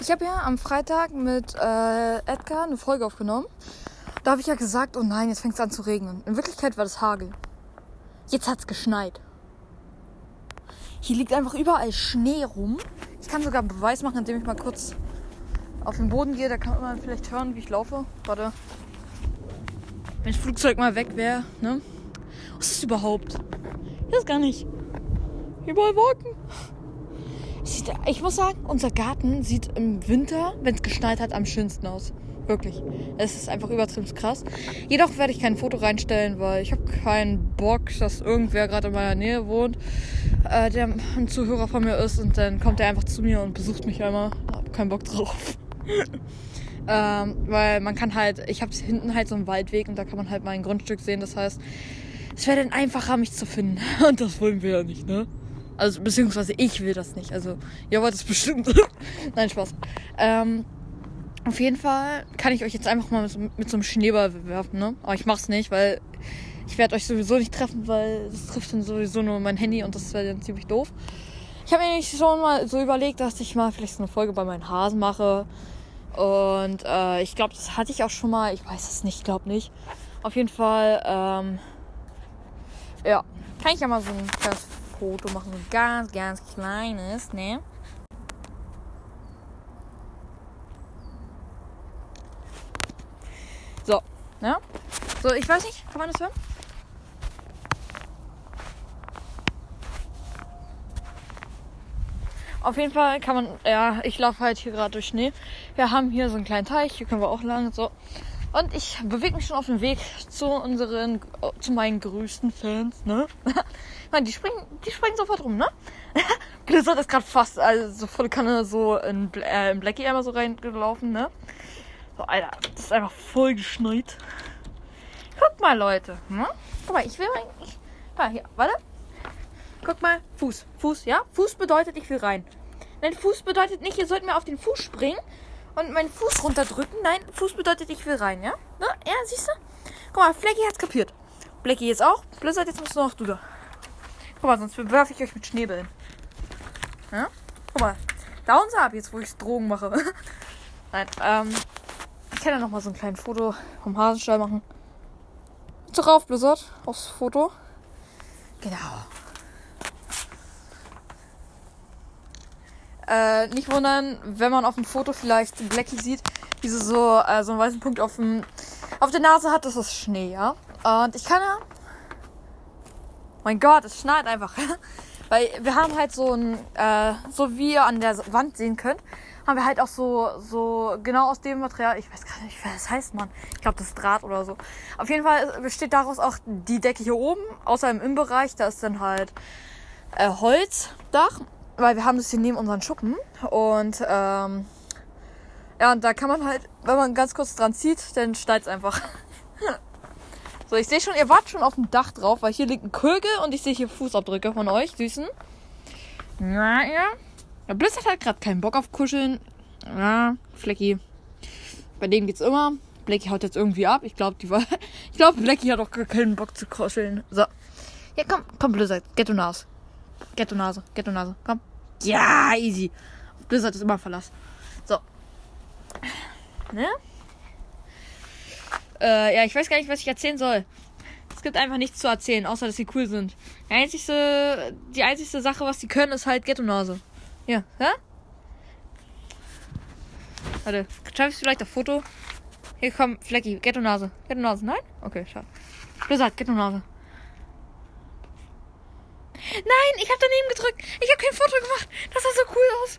Ich habe ja am Freitag mit äh, Edgar eine Folge aufgenommen. Da habe ich ja gesagt, oh nein, jetzt fängt es an zu regnen. In Wirklichkeit war das Hagel. Jetzt hat es geschneit. Hier liegt einfach überall Schnee rum. Ich kann sogar Beweis machen, indem ich mal kurz auf den Boden gehe. Da kann man vielleicht hören, wie ich laufe. Warte. Wenn das Flugzeug mal weg wäre, ne? Was ist das überhaupt? Ich weiß gar nicht. Überall Wolken. Ich muss sagen, unser Garten sieht im Winter, wenn es geschneit hat, am schönsten aus. Wirklich. Es ist einfach übertrieben krass. Jedoch werde ich kein Foto reinstellen, weil ich habe keinen Bock, dass irgendwer gerade in meiner Nähe wohnt, äh, der ein Zuhörer von mir ist und dann kommt er einfach zu mir und besucht mich einmal. Hab keinen Bock drauf. ähm, weil man kann halt, ich habe hinten halt so einen Waldweg und da kann man halt mein Grundstück sehen. Das heißt, es wäre dann einfacher, mich zu finden. Und das wollen wir ja nicht, ne? Also, beziehungsweise ich will das nicht. Also, ihr wollt es bestimmt. Nein, Spaß. Ähm, auf jeden Fall kann ich euch jetzt einfach mal mit, mit so einem Schneeball werfen, ne? Aber ich mach's nicht, weil ich werde euch sowieso nicht treffen, weil das trifft dann sowieso nur mein Handy und das wäre dann ziemlich doof. Ich habe mir schon mal so überlegt, dass ich mal vielleicht so eine Folge bei meinen Hasen mache. Und äh, ich glaube, das hatte ich auch schon mal. Ich weiß es nicht, glaube nicht. Auf jeden Fall, ähm, ja, kann ich ja mal so ein Foto machen, ein ganz, ganz kleines, ne? So, ne? So, ich weiß nicht, kann man das hören? Auf jeden Fall kann man, ja, ich laufe halt hier gerade durch Schnee. Wir haben hier so einen kleinen Teich, hier können wir auch lang, so. Und ich bewege mich schon auf dem Weg zu unseren, zu meinen größten Fans, ne? meine, die springen, die springen sofort rum, ne? Blizzard ist gerade fast, also so volle Kanne so in, äh, in Blackie einmal so reingelaufen, ne? So, Alter, das ist einfach voll geschneit. Guck mal, Leute, ne? Guck mal, ich will mal, ich, mal hier, warte. Guck mal, Fuß, Fuß, ja? Fuß bedeutet, ich will rein. Nein, Fuß bedeutet nicht, ihr sollt mir auf den Fuß springen und meinen Fuß runterdrücken. Nein, Fuß bedeutet, ich will rein, ja? Ne? Ja, siehst du? Guck mal, Flecky hat's kapiert. Blacky jetzt auch. Blizzard, jetzt musst du noch du da. Guck mal, sonst werfe ich euch mit Schneebällen. Ja? Guck mal. Downs ab, jetzt wo ich Drogen mache. Nein, ähm. Ich kann ja noch mal so ein kleines Foto vom Hasenstall machen. So rauf, Blizzard, aufs Foto. Genau. Äh, nicht wundern, wenn man auf dem Foto vielleicht Blackie sieht, wie sie so, äh, so einen weißen Punkt auf, dem, auf der Nase hat. Das ist Schnee, ja. Und ich kann ja. Mein Gott, es schneit einfach. Weil wir haben halt so ein, äh, so wie ihr an der Wand sehen könnt, haben wir halt auch so, so genau aus dem Material, ich weiß gar nicht, was das heißt, man. Ich glaube, das ist Draht oder so. Auf jeden Fall besteht daraus auch die Decke hier oben, außer im Innenbereich, da ist dann halt äh, Holzdach weil wir haben das hier neben unseren Schuppen und ähm, ja, und da kann man halt, wenn man ganz kurz dran zieht, dann steigt es einfach. so, ich sehe schon, ihr wart schon auf dem Dach drauf, weil hier liegt ein Kögel und ich sehe hier Fußabdrücke von euch, Süßen. Ja, ja. Der Blizzard hat gerade keinen Bock auf Kuscheln. Ja, Flecky. Bei dem geht's immer. Blacky haut jetzt irgendwie ab. Ich glaube, die war. ich glaube, Blacky hat auch gar keinen Bock zu kuscheln. So. Ja, komm, komm, Blizzard. Get Nase. Get Nase. Get Nase. Komm. Ja, easy. Blizzard ist immer Verlass. So. Ne? Äh, ja, ich weiß gar nicht, was ich erzählen soll. Es gibt einfach nichts zu erzählen, außer dass sie cool sind. Die einzigste, die einzigste Sache, was sie können, ist halt Ghetto-Nase. Ja, hä? Warte, schaffst du vielleicht auf Foto? Hier komm, Flecky, Ghetto-Nase. Ghetto-Nase, nein? Okay, schade. Blizzard, Ghetto-Nase. Nein, ich habe daneben gedrückt. Ich habe kein Foto gemacht. Das sah so cool aus.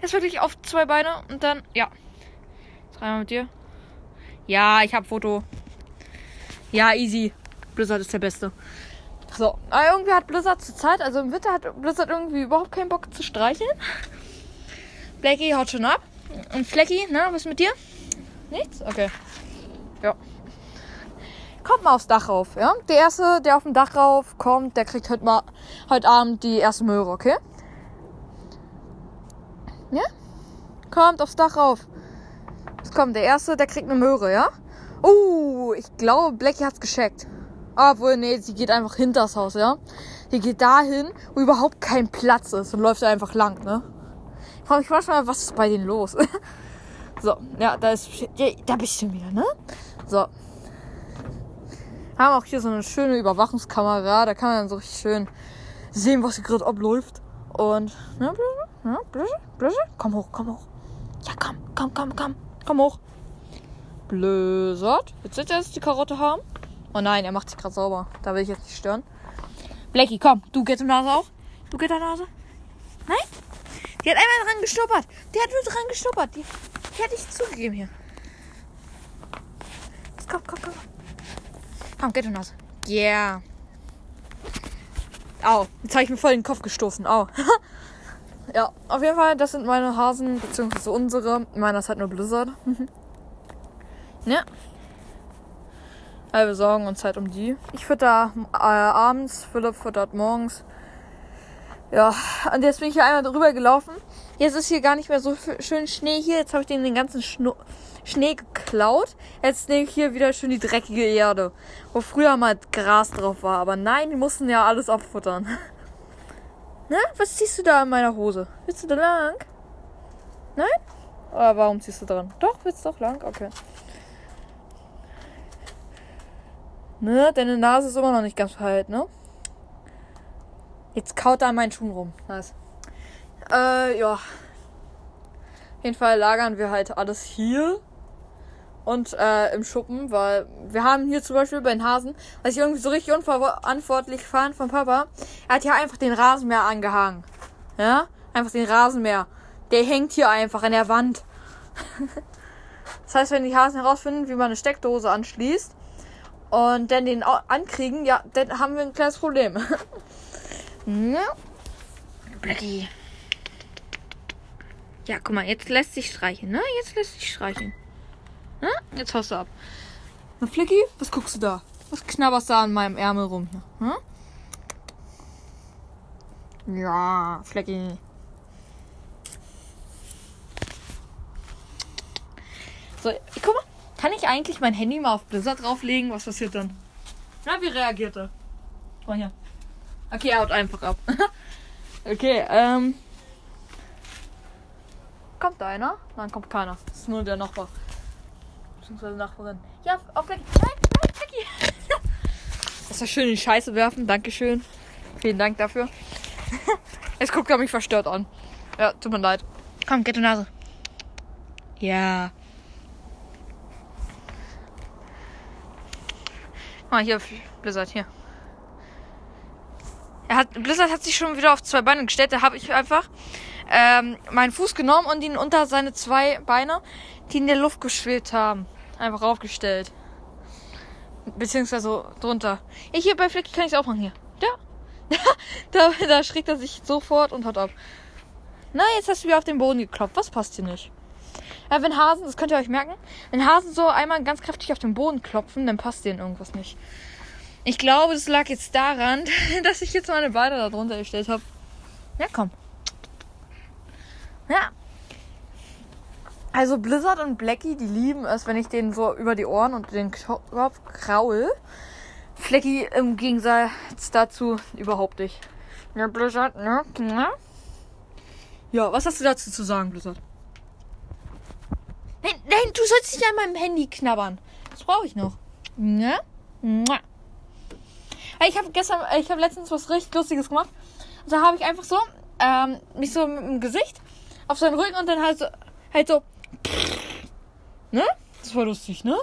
Jetzt wirklich auf zwei Beine und dann, ja. Rein mit dir. Ja, ich habe Foto. Ja, easy. Blizzard ist der Beste. So, aber irgendwie hat Blizzard zur Zeit, also im Winter hat Blizzard irgendwie überhaupt keinen Bock zu streicheln. Blackie haut schon ab. Und Flecky, na, was ist mit dir? Nichts? Okay. Ja kommt mal aufs Dach rauf, ja? Der erste, der auf dem Dach rauf kommt, der kriegt heute mal heute Abend die erste Möhre, okay? Ja? Kommt aufs Dach rauf. Es kommt der erste, der kriegt eine Möhre, ja? Uh, ich glaube, Blackie hat's gescheckt. Obwohl, nee, sie geht einfach hinter das Haus, ja? Die geht dahin, wo überhaupt kein Platz ist und läuft einfach lang, ne? Frag mich manchmal, was ist bei denen los? so, ja, da ist. Da bist du wieder, ne? So. Haben auch hier so eine schöne Überwachungskamera. Da kann man dann so richtig schön sehen, was hier gerade abläuft. Und. Ne, Blöse? Ne, Blöse? Blöse? Komm hoch, komm hoch. Ja, komm, komm, komm, komm. Komm hoch. Blizzard. Jetzt wird er jetzt die Karotte haben. Oh nein, er macht sich gerade sauber. Da will ich jetzt nicht stören. Blackie, komm. Du geht Nase auch. Du geht Nase. Nein? Die hat einmal dran gestuppert. Die hat nur dran gestuppert. Die, die hat nicht zugegeben hier. Komm, komm, komm. Komm, geht Nase. Yeah. Au. Jetzt habe ich mir voll den Kopf gestoßen. Au. ja, auf jeden Fall, das sind meine Hasen, beziehungsweise unsere. Meiner ist halt nur Blizzard. ja. Also wir sorgen uns halt um die. Ich fütter äh, abends, Philipp füttert morgens. Ja, und jetzt bin ich hier einmal drüber gelaufen. Jetzt ist hier gar nicht mehr so schön Schnee hier. Jetzt habe ich den, den ganzen Schno Schnee geklaut. Jetzt nehme ich hier wieder schön die dreckige Erde, wo früher mal Gras drauf war. Aber nein, die mussten ja alles abfuttern. Na, was ziehst du da in meiner Hose? Willst du da lang? Nein? Oder warum ziehst du dran? Doch, willst du doch lang? Okay. Ne, deine Nase ist immer noch nicht ganz verheilt, ne? Jetzt kaut er an meinen Schuhen rum. Nice. Äh, ja. Auf jeden Fall lagern wir halt alles hier und äh, im Schuppen, weil wir haben hier zum Beispiel bei den Hasen, was ich irgendwie so richtig unverantwortlich fand von Papa, er hat hier einfach den Rasenmäher angehangen. Ja? Einfach den Rasenmäher. Der hängt hier einfach an der Wand. das heißt, wenn die Hasen herausfinden, wie man eine Steckdose anschließt, und dann den ankriegen, ja, dann haben wir ein kleines Problem. ja. Blackie. Ja, guck mal, jetzt lässt sich streichen, ne? Jetzt lässt sich streichen. Ne? Jetzt haust du ab. Na, Flicky, was guckst du da? Was knabberst da an meinem Ärmel rum? Hm? Ja, Flecky. So, guck mal. Kann ich eigentlich mein Handy mal auf Blizzard drauflegen? Was passiert dann? Na, wie reagiert er? Oh, hier. Okay, er haut einfach ab. okay, ähm. Kommt da einer? Nein, kommt keiner. Das ist nur der Nachbar. Beziehungsweise Nachbarin. Ja, auf Becky. Nein, nein, Becky. Das war schön in die Scheiße werfen. Dankeschön. Vielen Dank dafür. Jetzt guckt er mich verstört an. Ja, tut mir leid. Komm, get die Nase. Ja. mal hier, Blizzard, hier. Hat, Blizzard hat sich schon wieder auf zwei Beine gestellt. Da habe ich einfach ähm, meinen Fuß genommen und ihn unter seine zwei Beine, die in der Luft geschwebt haben, einfach aufgestellt. Beziehungsweise drunter. Ja, hier bei Flecky kann ich es auch machen. Hier. Da. da, da schrägt er sich sofort und haut ab. Na, jetzt hast du wieder auf den Boden geklopft. Was passt hier nicht? Ja, wenn Hasen, das könnt ihr euch merken, wenn Hasen so einmal ganz kräftig auf den Boden klopfen, dann passt denen irgendwas nicht. Ich glaube, das lag jetzt daran, dass ich jetzt meine Beine da drunter gestellt habe. Ja, komm. Ja. Also Blizzard und Blackie, die lieben es, wenn ich denen so über die Ohren und den Kopf kraul. Flecky im Gegensatz dazu überhaupt nicht. Ja, Blizzard, ne? Ja, was hast du dazu zu sagen, Blizzard? Nein, nein, du sollst nicht an meinem Handy knabbern. Das brauche ich noch. Ja? Ich habe gestern, ich habe letztens was richtig Lustiges gemacht. Und da habe ich einfach so, ähm, mich so mit dem Gesicht auf seinen Rücken und dann halt so, halt so, ne? Das war lustig, ne?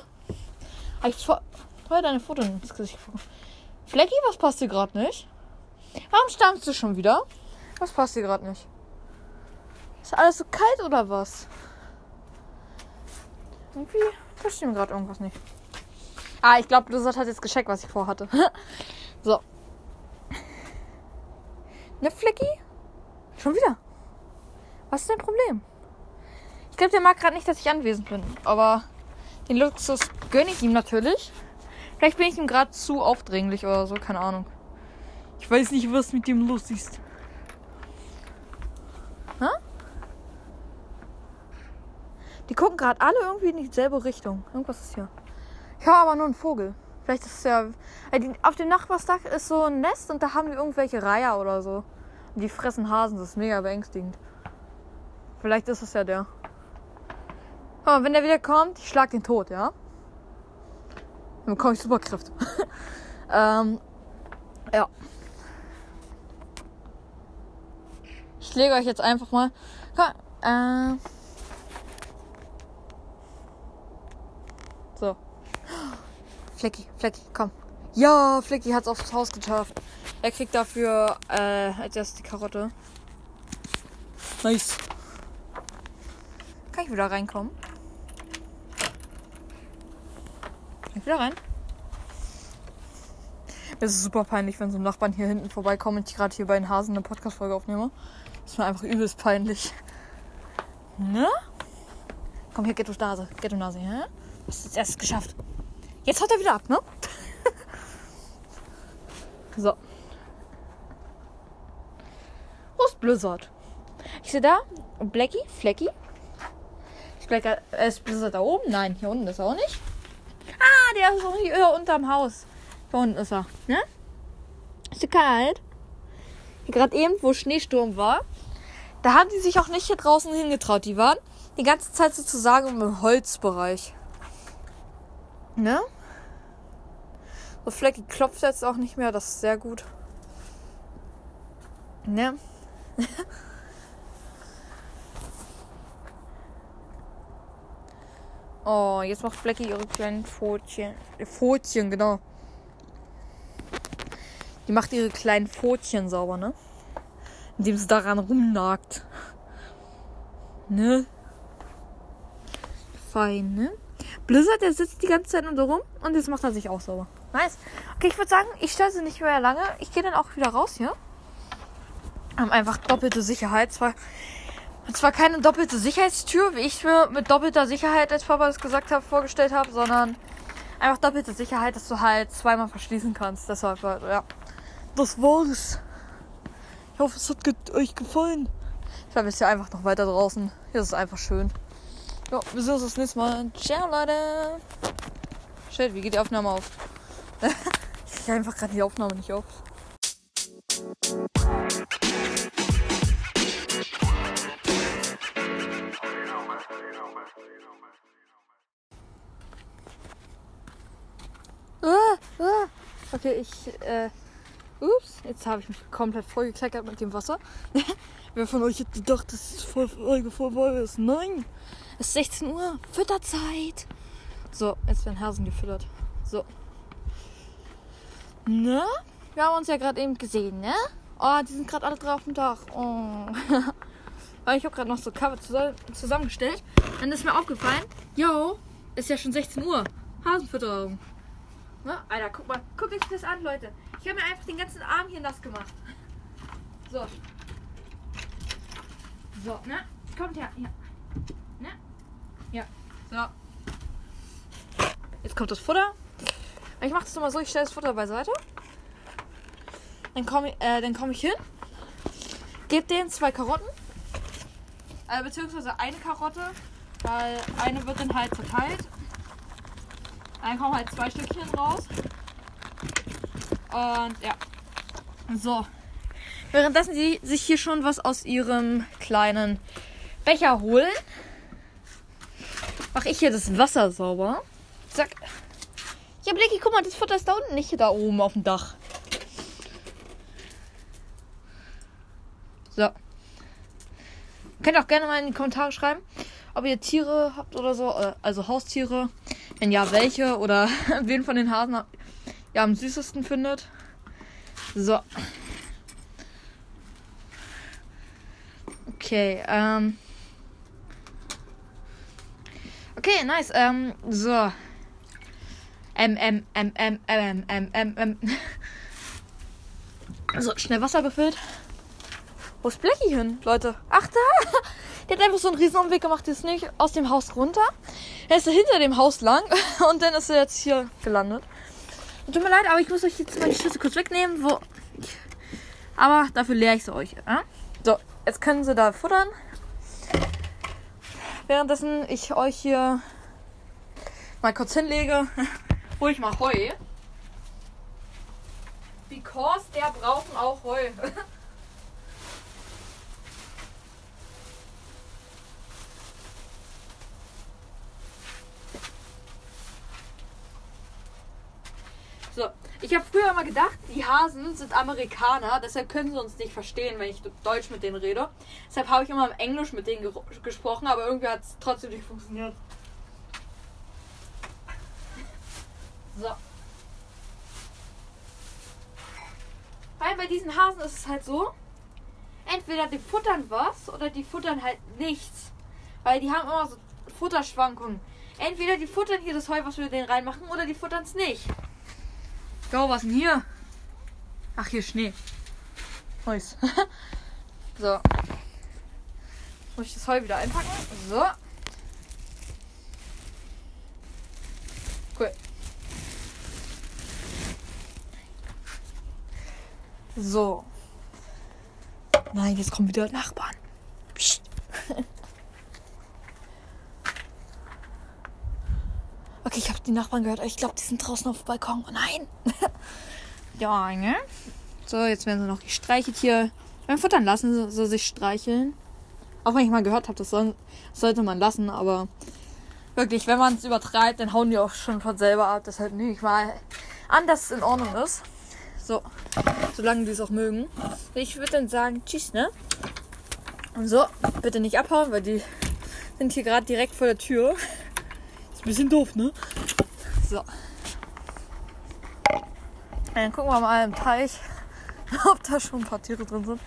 Habe ich voll deine Foto ins Gesicht gefunden. Flecki, was passt dir gerade nicht? Warum stammst du schon wieder? Was passt dir gerade nicht? Ist alles so kalt oder was? Irgendwie verstehe mir gerade irgendwas nicht. Ah, ich glaube, Blizzard hat jetzt gecheckt, was ich vorhatte. so. Ne, Flecky? Schon wieder. Was ist dein Problem? Ich glaube, der mag gerade nicht, dass ich anwesend bin. Aber den Luxus gönne ich ihm natürlich. Vielleicht bin ich ihm gerade zu aufdringlich oder so, keine Ahnung. Ich weiß nicht, was mit dem los ist. Hä? Die gucken gerade alle irgendwie in dieselbe Richtung. Irgendwas ist hier. Ich höre aber nur einen Vogel. Vielleicht ist es ja. Äh, auf dem Nachbarsdach ist so ein Nest und da haben die irgendwelche Reiher oder so. Und die fressen Hasen. Das ist mega beängstigend. Vielleicht ist es ja der. Aber wenn der wieder kommt, ich schlag den tot, ja? Dann bekomme ich Superkräfte. ähm, ja. Ich lege euch jetzt einfach mal. Komm, äh, so. Flecki, Flecki, komm. Ja, Flecki hat es aufs Haus geschafft. Er kriegt dafür äh, als erstes die Karotte. Nice. Kann ich wieder reinkommen? Kann ich wieder rein? Es ist super peinlich, wenn so Nachbarn hier hinten vorbeikommen und ich gerade hier bei den Hasen eine Podcast-Folge aufnehme. Das ist mir einfach übelst peinlich. Ne? Komm hier, Ghetto Nase. Ghetto Nase, ja? Hast du es erst geschafft. Jetzt haut er wieder ab, ne? so. Wo ist Blizzard? Ich sehe da Blacky, Flecky. Ist, Black, äh, ist Blizzard da oben? Nein, hier unten ist er auch nicht. Ah, der ist auch hier unterm Haus. Da unten ist er. Ne? Ist dir kalt? Gerade eben, wo Schneesturm war, da haben die sich auch nicht hier draußen hingetraut. Die waren die ganze Zeit sozusagen im Holzbereich. Ne? So Flecky klopft jetzt auch nicht mehr, das ist sehr gut. Ne? oh, jetzt macht Flecky ihre kleinen Pfotchen. Pfotchen, genau. Die macht ihre kleinen Pfotchen sauber, ne? Indem sie daran rumnagt. Ne? Fein, ne? Blizzard, der sitzt die ganze Zeit nur so rum und jetzt macht er sich auch sauber. Nice. Okay, ich würde sagen, ich stelle sie nicht mehr lange. Ich gehe dann auch wieder raus hier. Haben einfach doppelte Sicherheit. Zwar, zwar keine doppelte Sicherheitstür, wie ich mir mit doppelter Sicherheit, als Papa das gesagt habe, vorgestellt habe, sondern einfach doppelte Sicherheit, dass du halt zweimal verschließen kannst. Deshalb, ja. Das war's. Ich hoffe, es hat euch gefallen. Ich es ist ja einfach noch weiter draußen. Hier ist es einfach schön. Ja, wir sehen uns das nächste Mal. Ciao, Leute. Shit, wie geht die Aufnahme auf? ich kriege einfach gerade die Aufnahme nicht auf. Ah, ah. Okay, ich, äh, Ups, jetzt habe ich mich komplett vollgekleckert mit dem Wasser. Wer von euch hätte gedacht, dass es voll Folge vorbei ist? Nein! Es ist 16 Uhr, Fütterzeit! So, jetzt werden Hasen gefüttert. So. Ne? Wir haben uns ja gerade eben gesehen, ne? Oh, die sind gerade alle drauf auf dem Dach. Oh. ich habe gerade noch so Cover zusammengestellt. Dann ist mir aufgefallen, yo, ist ja schon 16 Uhr. Hasenfütterung. Ne? Alter, guck mal, guckt euch das an, Leute. Ich habe mir einfach den ganzen Arm hier nass gemacht. So. So, ne? Kommt her. Hier. Ne? Ja. So. Jetzt kommt das Futter. Ich mache das nochmal so, ich stelle das Futter beiseite. Dann komme äh, komm ich hin. Gebe denen zwei Karotten. Äh, beziehungsweise eine Karotte. Weil eine wird dann halt verteilt. Dann kommen halt zwei Stückchen raus. Und ja. So. Währenddessen sie sich hier schon was aus ihrem kleinen Becher holen, mache ich hier das Wasser sauber. Zack. Ja, Blicky, guck mal, das Futter ist da unten, nicht da oben auf dem Dach. So. Könnt auch gerne mal in die Kommentare schreiben, ob ihr Tiere habt oder so, äh, also Haustiere. Wenn ja, welche oder wen von den Hasen ihr am süßesten findet. So. Okay, ähm. Okay, nice. Ähm, so. M, M, M, M, M, M, M, M. So, schnell Wasser befüllt. Wo ist Blackie hin, Leute? Ach, da! Der hat einfach so einen riesen Umweg gemacht, ist nicht aus dem Haus runter. Er ist hinter dem Haus lang und dann ist er jetzt hier gelandet. Tut mir leid, aber ich muss euch jetzt die Schlüssel kurz wegnehmen. Wo... Aber dafür leere ich sie euch. Ja? So, jetzt können sie da futtern. Währenddessen ich euch hier mal kurz hinlege, hole ich mal Heu. Because der brauchen auch Heu. So, ich habe früher immer gedacht, die Hasen sind Amerikaner, deshalb können sie uns nicht verstehen, wenn ich Deutsch mit denen rede. Deshalb habe ich immer im Englisch mit denen gesprochen, aber irgendwie hat es trotzdem nicht funktioniert. So. Weil bei diesen Hasen ist es halt so, entweder die futtern was oder die futtern halt nichts. Weil die haben immer so Futterschwankungen. Entweder die futtern hier das Heu, was wir denen reinmachen, oder die futtern es nicht. Jo, was denn hier? Ach, hier Schnee. Nice. so. Muss ich das Heu wieder einpacken? So. Cool. So. Nein, jetzt kommen wieder Nachbarn. Okay, ich habe die Nachbarn gehört. Ich glaube, die sind draußen auf dem Balkon. Oh nein. ja, ne? So, jetzt werden sie noch gestreichelt hier. Beim Futtern lassen, so, so sich streicheln. Auch wenn ich mal gehört habe, das soll, sollte man lassen, aber wirklich, wenn man es übertreibt, dann hauen die auch schon von selber ab. Deshalb nehme ich mal an, dass es in Ordnung ist. So, solange die es auch mögen. Ich würde dann sagen, tschüss, ne? Und so, bitte nicht abhauen, weil die sind hier gerade direkt vor der Tür. Ist ein bisschen doof, ne? So. Dann gucken wir mal im Teich, ob da schon ein paar Tiere drin sind.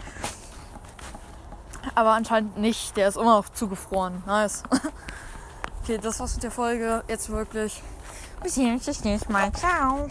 Aber anscheinend nicht. Der ist immer noch zugefroren. Nice. Okay, das war's mit der Folge. Jetzt wirklich. Bis hier, bis nächstes Mal. Ciao.